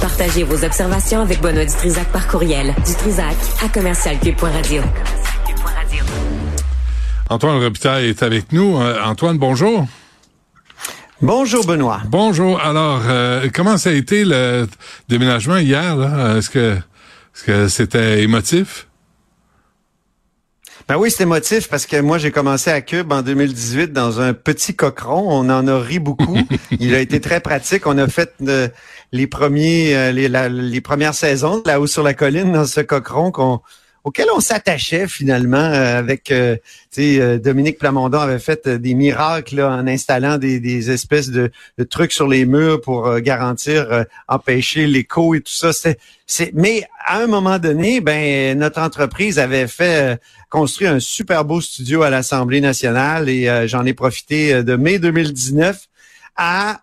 Partagez vos observations avec Benoît Dutrisac par courriel. Dutrisac à commercialcube.radio. Antoine Robitaille est avec nous. Euh, Antoine, bonjour. Bonjour Benoît. Bonjour. Alors, euh, comment ça a été le déménagement hier? Est-ce que est-ce que c'était émotif? Ben oui, c'est émotif parce que moi, j'ai commencé à Cube en 2018 dans un petit cochon. On en a ri beaucoup. Il a été très pratique. On a fait euh, les premiers, euh, les, les, premières saisons là-haut sur la colline dans ce cochon qu'on auquel on s'attachait finalement euh, avec euh, euh, Dominique Plamondon avait fait des miracles en installant des, espèces de, trucs sur les murs pour garantir empêcher l'écho et tout ça c'est mais à un moment donné ben notre entreprise avait fait construire un super beau studio à l'Assemblée nationale et j'en ai profité de mai 2019 à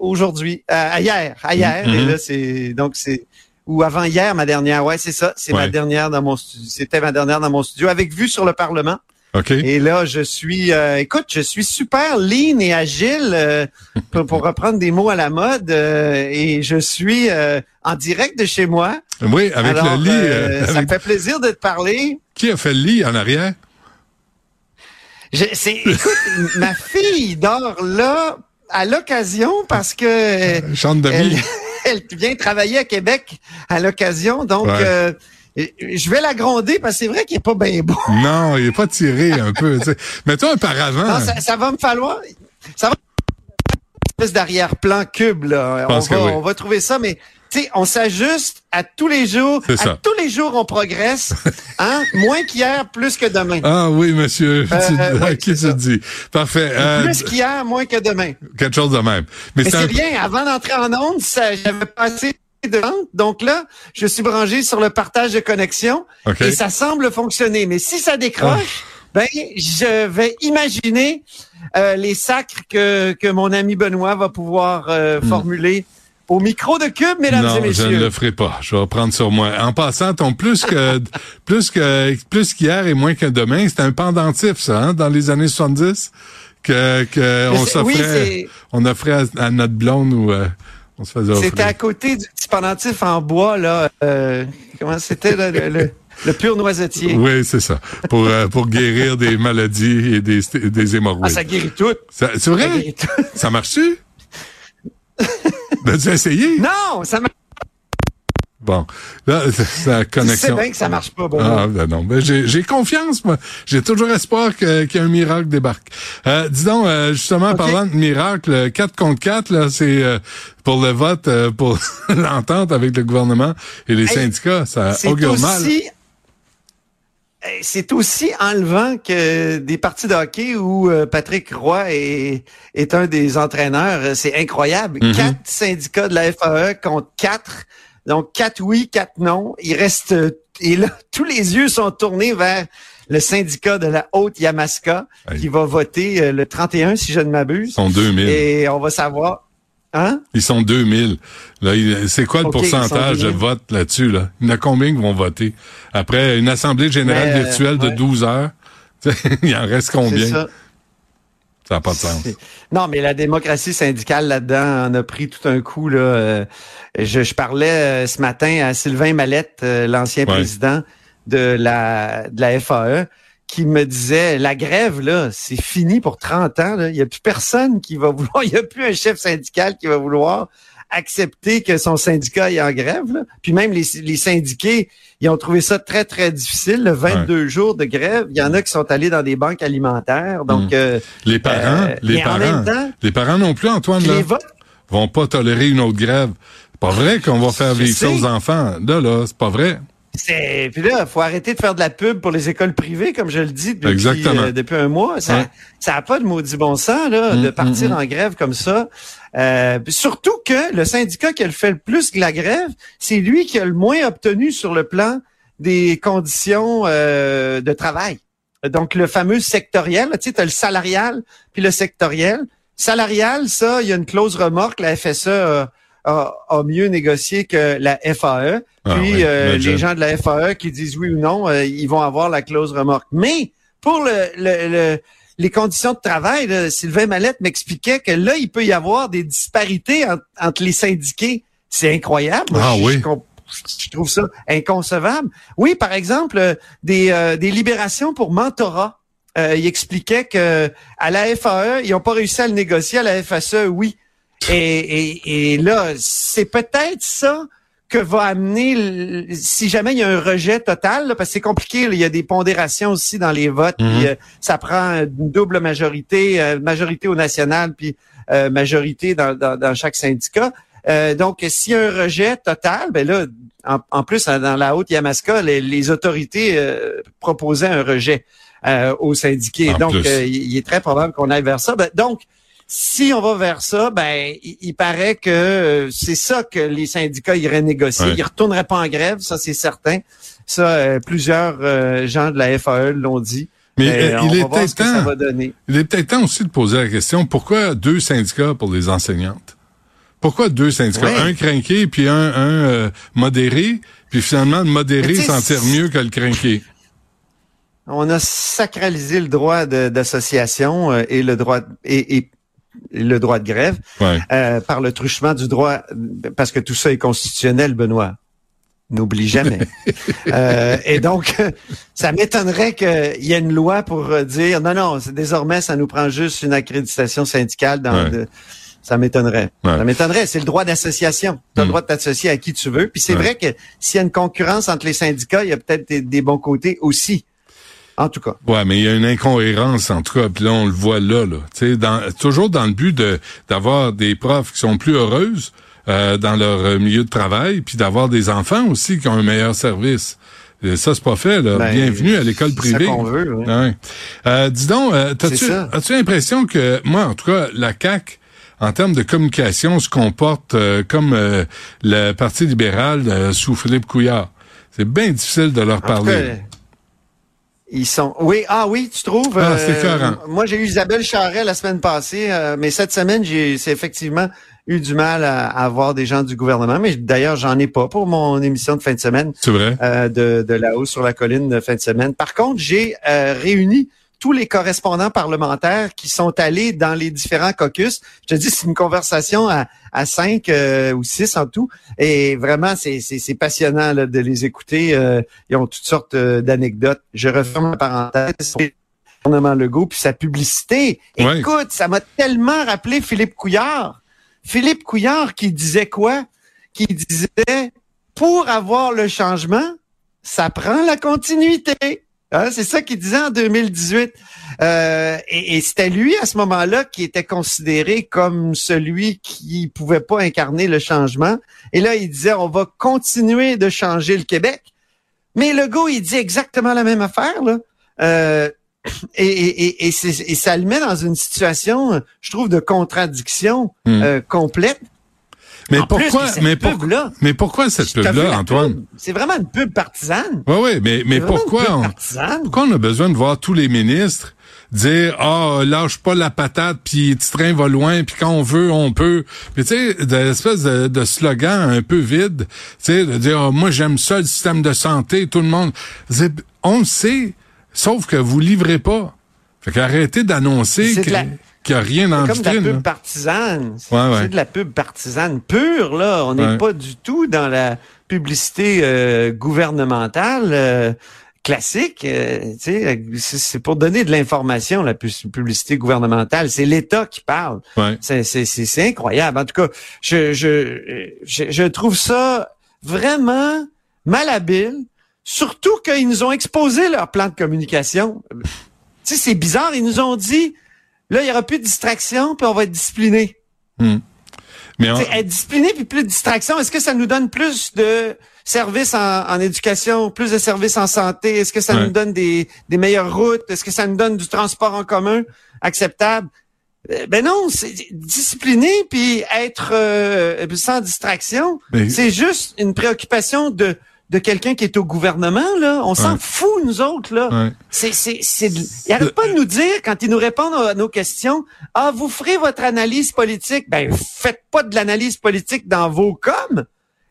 aujourd'hui à, hier à hier et mm-hmm. là c'est donc c'est ou avant hier, ma dernière. Ouais, c'est ça. C'est ma dernière dans mon C'était ma dernière dans mon studio avec vue sur le Parlement. OK. Et là, je suis, euh, écoute, je suis super lean et agile euh, pour, reprendre des mots à la mode. Euh, et je suis en direct de chez moi. Oui, avec le lit. Ça me fait plaisir de te parler. Qui a fait le lit en arrière? Je, c'est, écoute, ma fille dort là à l'occasion parce que. Chante de vie elle vient travailler à Québec à l'occasion. Donc, euh, je vais la gronder parce que c'est vrai qu'il est pas bien beau. Non, il est pas tiré un peu. Mets-toi un paravent. Non, ça, va me falloir. Ça va une espèce d'arrière-plan cube là. On va, on va trouver ça, mais sais, on s'ajuste à tous les jours. À tous les jours, on progresse. Hein? Moins qu'hier, plus que demain. Ah oui, monsieur. Euh, qui se dit? Parfait. Euh, plus qu'hier, moins que demain. Quelque chose de même. Mais, c'est bien. Avant d'entrer en onde, j'avais passé de vente. Donc là, je suis branché sur le partage de connexion. Et ça semble fonctionner. Mais si ça décroche, ah. ben, je vais imaginer euh, les sacres que, que mon ami Benoît va pouvoir hmm. formuler au micro de Cube, mesdames et messieurs. Non, je ne le ferai pas. Je vais prendre sur moi. En passant, ton plus que plus que plus qu'hier et moins que demain, c'était un pendentif, ça, hein, dans les années 70, que, que on s'offrait, on offrait à, notre blonde ou euh, on se faisait. C'était à côté du petit pendentif en bois là. Euh, comment c'était le, le pur noisetier? Oui, c'est ça. Pour, euh, pour guérir des maladies et des, des hémorroïdes. Ah, ça guérit tout. C'est vrai? Ça, marche-tu? As-tu essayé? Non, ça marche Bon, là, sa connexion. C'est bien que ça marche pas, bon. Ah, ben non, ben j'ai confiance, moi. J'ai toujours espoir qu'il y ait un miracle débarque. Euh, dis donc, euh, justement, parlant de miracle, 4 contre 4, là, c'est euh, pour le vote, euh, pour l'entente avec le gouvernement et les syndicats. Ça augure mal. Eh, c'est aussi enlevant que des parties de hockey où euh, Patrick Roy est, est un des entraîneurs. C'est incroyable. Mhm. Quatre syndicats de la FAE contre quatre. Donc, quatre oui, quatre non. Il reste... Et là, tous les yeux sont tournés vers le syndicat de la Haute-Yamaska qui va voter euh, le 31, si je ne m'abuse. Sont 2000. Et on va savoir... Hein? Ils sont 2000. Là, c'est quoi le pourcentage de vote là-dessus? Là? Il y en a combien qui vont voter? Après une assemblée générale euh, virtuelle de 12 heures, il en reste combien? Ça. n'a pas de sens. Non, mais la démocratie syndicale là-dedans en a pris tout un coup. Là. Euh, je, parlais euh, ce matin à Sylvain Mallette, l'ancien président de la, de la FAE, qui me disait la grève là, c'est fini pour 30 ans. Il n'y a plus personne qui va vouloir, il n'y a plus un chef syndical qui va vouloir accepter que son syndicat est en grève. Là. Puis même les, les, syndiqués, ils ont trouvé ça très, très difficile, le 22 jours de grève. Il y en a qui sont allés dans des banques alimentaires. Donc mm. euh, Les parents, euh, les parents, les parents non plus, Antoine, là, vont pas tolérer une autre grève. C'est pas vrai qu'on va faire vivre ça aux enfants. Là, là, c'est pas vrai. C'est puis là, faut arrêter de faire de la pub pour les écoles privées, comme je le dis depuis, euh, depuis un mois. Ça, ça a pas de maudit bon sens là, de mm, partir mm, mm. en grève comme ça. Euh, surtout que le syndicat qui a fait le plus que la grève, c'est lui qui a le moins obtenu sur le plan des conditions euh, de travail. Donc le fameux sectoriel, tu sais, as le salarial puis le sectoriel. Salarial, ça, il y a une clause remorque, la FSE a, mieux négocié que la FAE. Ah Puis euh, les gens de la FAE qui disent oui ou non, euh, ils vont avoir la clause remorque. Mais pour le, les conditions de travail, Sylvain Mallette m'expliquait que là, il peut y avoir des disparités entre les syndiqués C'est incroyable. ah oui. Je, trouve ça inconcevable. Oui, par exemple, des, des libérations pour mentorat. il expliquait que à la FAE, ils n'ont pas réussi à le négocier. À la FSE, oui. Et, et, et là, c'est peut-être ça que va amener si jamais il y a un rejet total, parce que c'est compliqué, il y a des pondérations aussi dans les votes, puis mhm. euh, ça prend une double majorité, euh, majorité au national, puis euh, majorité dans, dans, chaque syndicat. donc, s'il y a un rejet total, ben là, en, plus, dans la haute Yamaska, les, autorités proposaient un rejet aux syndiqués. donc, il est très probable qu'on aille vers ça. Ben, donc, si on va vers ça, ben il, paraît que euh, c'est ça que les syndicats iraient négocier. Ils retourneraient pas en grève, ça c'est certain. Ça, euh, plusieurs euh, gens de la FAE l'ont dit. Mais il, est peut-être temps, il est peut-être temps aussi de poser la question pourquoi deux syndicats pour les enseignantes? Pourquoi deux syndicats? Un crinqué puis un, modéré, puis finalement le modéré s'en tire mieux que le crinqué on a sacralisé le droit d'association et le droit et, et, le droit de grève euh, par le truchement du droit, parce que tout ça est constitutionnel, Benoît. N'oublie jamais. euh, et donc, ça m'étonnerait qu'il y ait une loi pour dire non, non, désormais, ça nous prend juste une accréditation syndicale dans ça m'étonnerait. Ça m'étonnerait. C'est le droit d'association. Tu as le hmm. droit de t'associer à qui tu veux. Puis c'est vrai que s'il y a une concurrence entre les syndicats, il y a peut-être des, bons côtés aussi. En tout cas. Ouais, mais il y a une incohérence en tout cas, puis là on le voit là, là. Tu dans, toujours dans le but de d'avoir des profs qui sont plus heureuses euh, dans leur milieu de travail, puis d'avoir des enfants aussi qui ont un meilleur service. Et ça, c'est pas fait. Là. Ben, Bienvenue à l'école privée. Ça veut, ouais. euh, dis donc, euh, as-tu as l'impression que, moi, en tout cas, la CAC en termes de communication, se comporte euh, comme euh, le Parti libéral sous Philippe Couillard? C'est bien difficile de leur parler. Ils sont. Oui, ah oui, tu trouves. Ah, c'est euh, Moi, j'ai eu Isabelle Charret la semaine passée, euh, mais cette semaine, j'ai c'est effectivement eu du mal à, avoir des gens du gouvernement. Mais d'ailleurs, j'en ai pas pour mon émission de fin de semaine. C'est vrai. Euh, de, de là-haut sur la colline de fin de semaine. Par contre, j'ai réuni tous les correspondants parlementaires qui sont allés dans les différents caucus. Je te dis, c'est une conversation à, à cinq euh, ou six en tout. Et vraiment, c'est, c'est, passionnant de les écouter. Euh, ils ont toutes sortes euh, d'anecdotes. Je referme la parenthèse. Gouvernement Legault, puis sa publicité. Écoute, ça m'a tellement rappelé Philippe Couillard. Philippe Couillard qui disait quoi? Qui disait, pour avoir le changement, ça prend la continuité. Hein, c'est ça qu'il disait en 2018. Euh, et, c'était lui à ce moment-là qui était considéré comme celui qui pouvait pas incarner le changement. Et là, il disait on va continuer de changer le Québec. Mais le gars, il dit exactement la même affaire. Là. Euh, et, et, ça le met dans une situation, je trouve, de contradiction hmm. euh, complète. Mais pourquoi, mais, pourquoi mais pourquoi cette pub-là, Antoine? C'est vraiment une pub partisane. Oui, oui, mais, mais pourquoi on, pourquoi on a besoin de voir tous les ministres dire ah oh, lâche pas la patate puis petit train va loin puis quand on veut on peut mais tu sais de, de, slogan un peu vide tu sais de dire oh, moi j'aime ça le système de santé tout le monde on le sait sauf que vous livrez pas fait qu'arrêtez d'annoncer que n'y a rien dans comme de la pub partisane. C'est de la pub partisane pure, là. On n'est pas du tout dans la publicité euh, gouvernementale euh, classique. Euh, c'est pour donner de l'information, la publicité gouvernementale. C'est l'État qui parle. C'est incroyable. En tout cas, je, je, je, je trouve ça vraiment malhabile. Surtout qu'ils nous ont exposé leur plan de communication. Tu sais, c'est bizarre. Ils nous ont dit Là, il n'y aura plus de distraction, puis on va être discipliné. Hmm. Mais Être discipliné puis plus de distraction, est-ce que ça nous donne plus de services en, éducation, plus de services en santé? Est-ce que ça nous donne des, meilleures routes? Est-ce que ça nous donne du transport en commun acceptable? Euh, ben non, c'est discipliné puis être euh, sans distraction, c'est juste une préoccupation de de quelqu'un qui est au gouvernement, là. On s'en fout, nous autres, là. C'est, c'est, c'est, il arrête pas de nous dire, quand ils nous répondent à nos questions, ah, vous ferez votre analyse politique. Ben, faites pas de l'analyse politique dans vos coms.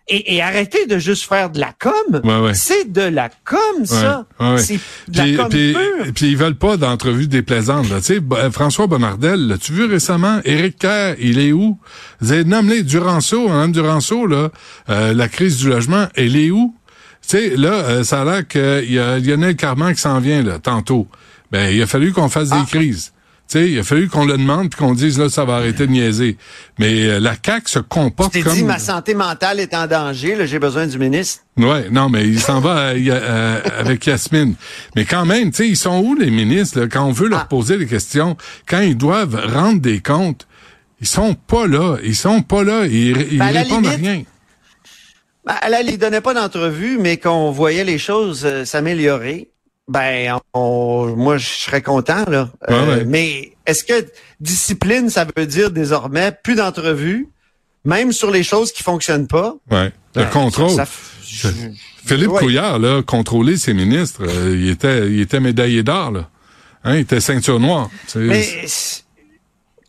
et, et arrêtez de juste faire de la com. Ouais, ouais. C'est de la com, ça. Ouais, ouais. C'est de Puis, la com puis, pure. puis ils veulent pas d'entrevues déplaisantes. Là. Tu sais, euh, François Bonnardel, l'as-tu vu récemment? Éric Kerr, il est où? Vous avez nommé Duranceau, Mme Duranceau, là, euh, la crise du logement, elle est où? Tu sais, là, euh, ça a l'air qu'il y a Lionel Carman qui s'en vient, là, tantôt. Ben, il a fallu qu'on fasse Ah. des crises. Tu sais, il a fallu qu'on le demande puis qu'on dise, là, ça va arrêter de niaiser. Mais euh, la CAQ se comporte Tu t'es comme... dit, ma santé mentale est en danger, là, j'ai besoin du ministre. Ouais, non, mais il s'en va euh, euh, avec Yasmine. Mais quand même, tu sais, ils sont où les ministres là, quand on veut leur Ah. poser des questions, quand ils doivent rendre des comptes, ils sont pas là, ils sont pas là, ils, ils Ben, à répondent à rien. Ben, elle ne donnait pas d'entrevue, mais qu'on voyait les choses euh, s'améliorer. Ben, on- moi, je serais content, là. Euh, Ouais, ouais. Mais est-ce que discipline, ça veut dire désormais plus d'entrevues, même sur les choses qui fonctionnent pas? Ouais, le Ben, contrôle. ça- ça- Philippe Ouais. Couillard, là, contrôler ses ministres, euh, il était, il était médaillé d'or, là. Hein, il était ceinture noire. Mais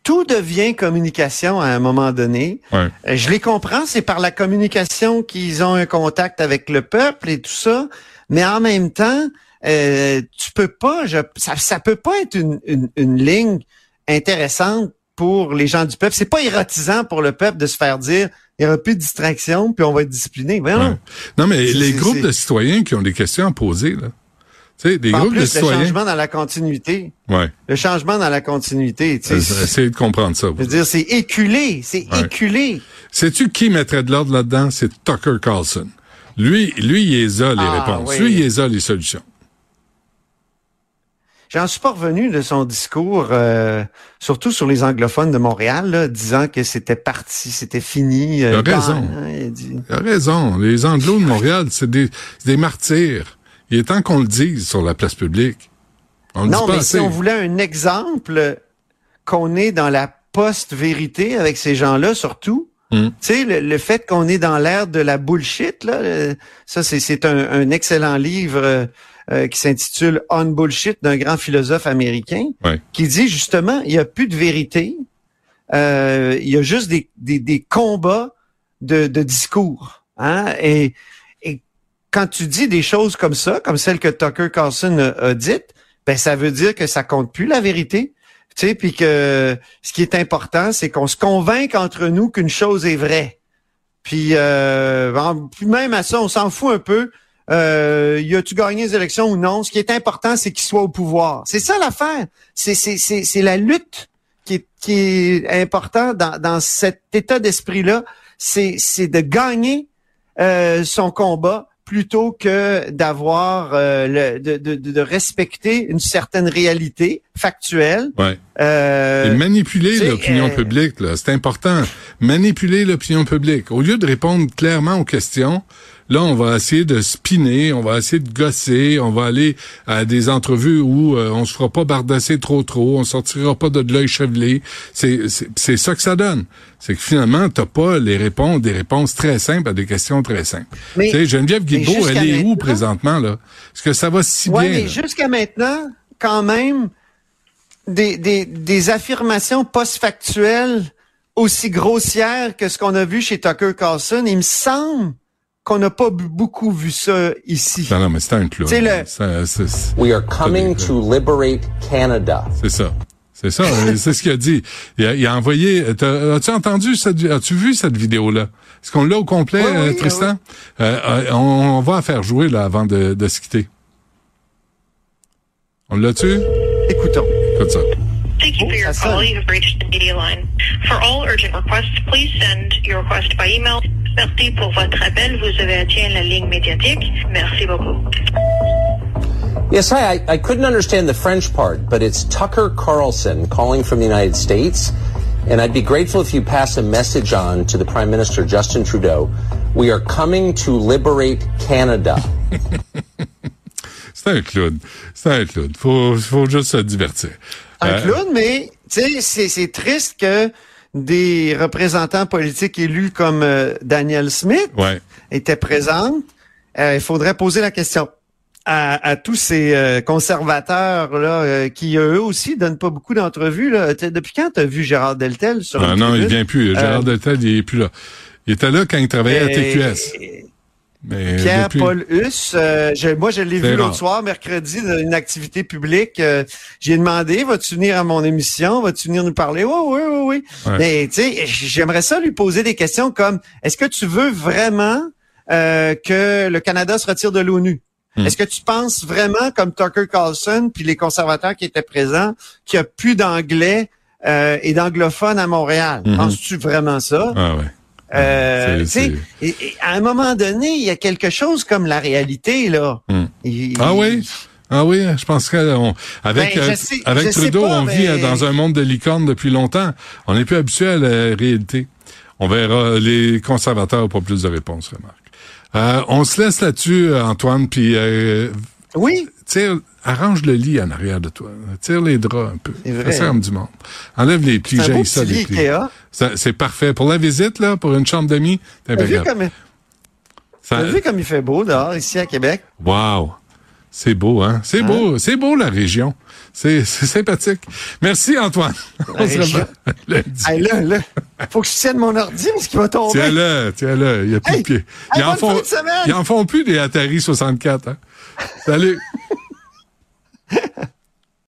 tout devient communication à un moment donné. ouais. Euh, Je les comprends, c'est par la communication qu'ils ont un contact avec le peuple et tout ça, mais en même temps, euh, tu peux pas, je, ça, ça peut pas être une, une, une ligne intéressante pour les gens du peuple. C'est pas érotisant pour le peuple de se faire dire il y aura plus de distraction puis on va être discipliné. Ouais. Non, mais les groupes de citoyens qui ont des questions à poser, là. Tu sais, des En groupes plus, de le citoyens. changement dans la continuité, Ouais. le changement dans la continuité, Essayez de comprendre ça. je veux dire, c'est éculé, c'est Ouais. éculé. Sais-tu qui mettrait de l'ordre là-dedans? C'est Tucker Carlson. Lui, lui, il les a les Ah, réponses. oui. Lui, il les a les solutions. J'en suis pas revenu de son discours, euh, surtout sur les anglophones de Montréal, là, disant que c'était parti, c'était fini. euh, Il a raison. hein, il a dit. Il a raison. Les Anglos de Montréal, c'est des, c'est des martyrs. Il est temps qu'on le dise sur la place publique. On Non, mais assez. si on voulait un exemple qu'on est dans la post-vérité avec ces gens-là, surtout, Mm. tu sais, le, le fait qu'on est dans l'ère de la bullshit, là, ça, c'est, c'est un, un excellent livre euh, euh, qui s'intitule On Bullshit d'un grand philosophe américain, Ouais. qui dit justement, il n'y a plus de vérité, euh, il y a juste des, des, des combats de, de discours. Hein? Et quand tu dis des choses comme ça, comme celle que Tucker Carlson a, a dites, ben ça veut dire que ça compte plus la vérité. Tu sais, puis que ce qui est important, c'est qu'on se convainque entre nous qu'une chose est vraie. Puis, euh, même à ça, on s'en fout un peu. Euh, y a-tu gagné les élections ou non? Ce qui est important, c'est qu'il soit au pouvoir. C'est ça l'affaire. C'est, c'est, c'est, c'est la lutte qui est, qui est important dans, dans cet état d'esprit-là. C'est, c'est de gagner euh, son combat plutôt que d'avoir euh, le, de, de, de respecter une certaine réalité factuelle. Ouais. Euh, Et manipuler l'opinion euh, publique, là, c'est important. Manipuler l'opinion publique. Au lieu de répondre clairement aux questions, là, on va essayer de spinner, on va essayer de gosser, on va aller à des entrevues où euh, on se fera pas bardasser trop trop, on sortira pas de l'œil chevelé. C'est c'est c'est ça que ça donne. C'est que finalement, t'as pas les réponses, des réponses très simples à des questions très simples. Mais- tu sais, Geneviève Guilbeault, elle est où présentement là? Est-ce que ça va si Ouais, bien mais jusqu'à maintenant, quand même, des, des, des affirmations post-factuelles aussi grossières que ce qu'on a vu chez Tucker Carlson, il me semble qu'on n'a pas beaucoup vu ça ici. Non, non, mais c'est un clown. C'est le- Ça- c'est- We are coming to liberate Canada. C'est ça. C'est ça, c'est ce qu'il a dit. Il a, il a envoyé. t'as- As-tu entendu cette, as-tu vu cette vidéo-là? Est-ce qu'on l'a au complet, Oui, oui, euh, oui. Tristan? Euh, euh, on, on va la faire jouer là avant de, de se quitter. On l'a-tu? Écoutons. Écoute ça. Thank you for your call. it. You have reached the media line. For all urgent requests, please send your request by email. Merci pour votre appel. Vous avez atteint la ligne médiatique. Merci beaucoup. Yes, hi. I, I couldn't understand the French part, but it's Tucker Carlson calling from the United States. And I'd be grateful if you pass a message on to the Prime Minister, Justin Trudeau. We are coming to liberate Canada. C'est un clown. C'est un clown. Faut, faut juste se divertir. Un clown, mais tu sais, c'est, triste que des représentants politiques élus comme euh, Daniel Smith Ouais. étaient présents. Euh, il faudrait poser la question à, à tous ces euh, conservateurs là euh, qui eux aussi donnent pas beaucoup d'entrevues. Depuis quand tu as vu Gérard Deltel sur Ah une non, il vient plus. Gérard Euh, Deltel, il est plus là. Il était là quand il travaillait à TQS. Mais Pierre Paul Huss, euh, moi je l'ai vu l'autre soir, mercredi, dans une activité publique. Euh, j'ai demandé, vas-tu venir à mon émission, vas-tu venir nous parler? Oui, oui, oui, oui. Mais tu sais, j'aimerais ça lui poser des questions comme est-ce que tu veux vraiment euh, que le Canada se retire de l'ONU? Hmm. Est-ce que tu penses vraiment, comme Tucker Carlson puis les conservateurs qui étaient présents, qu'il n'y a plus d'anglais et d'anglophones à Montréal? Hmm. Penses-tu vraiment ça? Ah ouais. Euh, et, à un moment donné, il y a quelque chose comme la réalité là. Hmm. ah oui? Ah oui, je pense qu'avec avec ben, euh, avec Trudeau, on vit dans un monde de licorne depuis longtemps. On n'est plus habitué à la réalité. On verra. Les conservateurs pas plus de réponses, remarque. Euh, on se laisse là-dessus, Antoine, puis euh, oui. Tire, arrange le lit en arrière de toi. Tire les draps un peu. Ça du monde. Enlève les plis, j'ai ça, les plis. C'est parfait. Pour la visite, là, pour une chambre d'amis, t'as vu comme... Ça... vu comme il fait beau dehors, ici à Québec? Wow! C'est beau, hein? C'est hein? beau, c'est beau la région. C'est sympathique. Merci Antoine. On se hey, là, là, faut que je tienne mon ordi parce qu'il va tomber. Tiens-le, tiens-le. Il y a plus de pieds. Ils, en font, ils en font plus des Atari 64. Hein? Salut!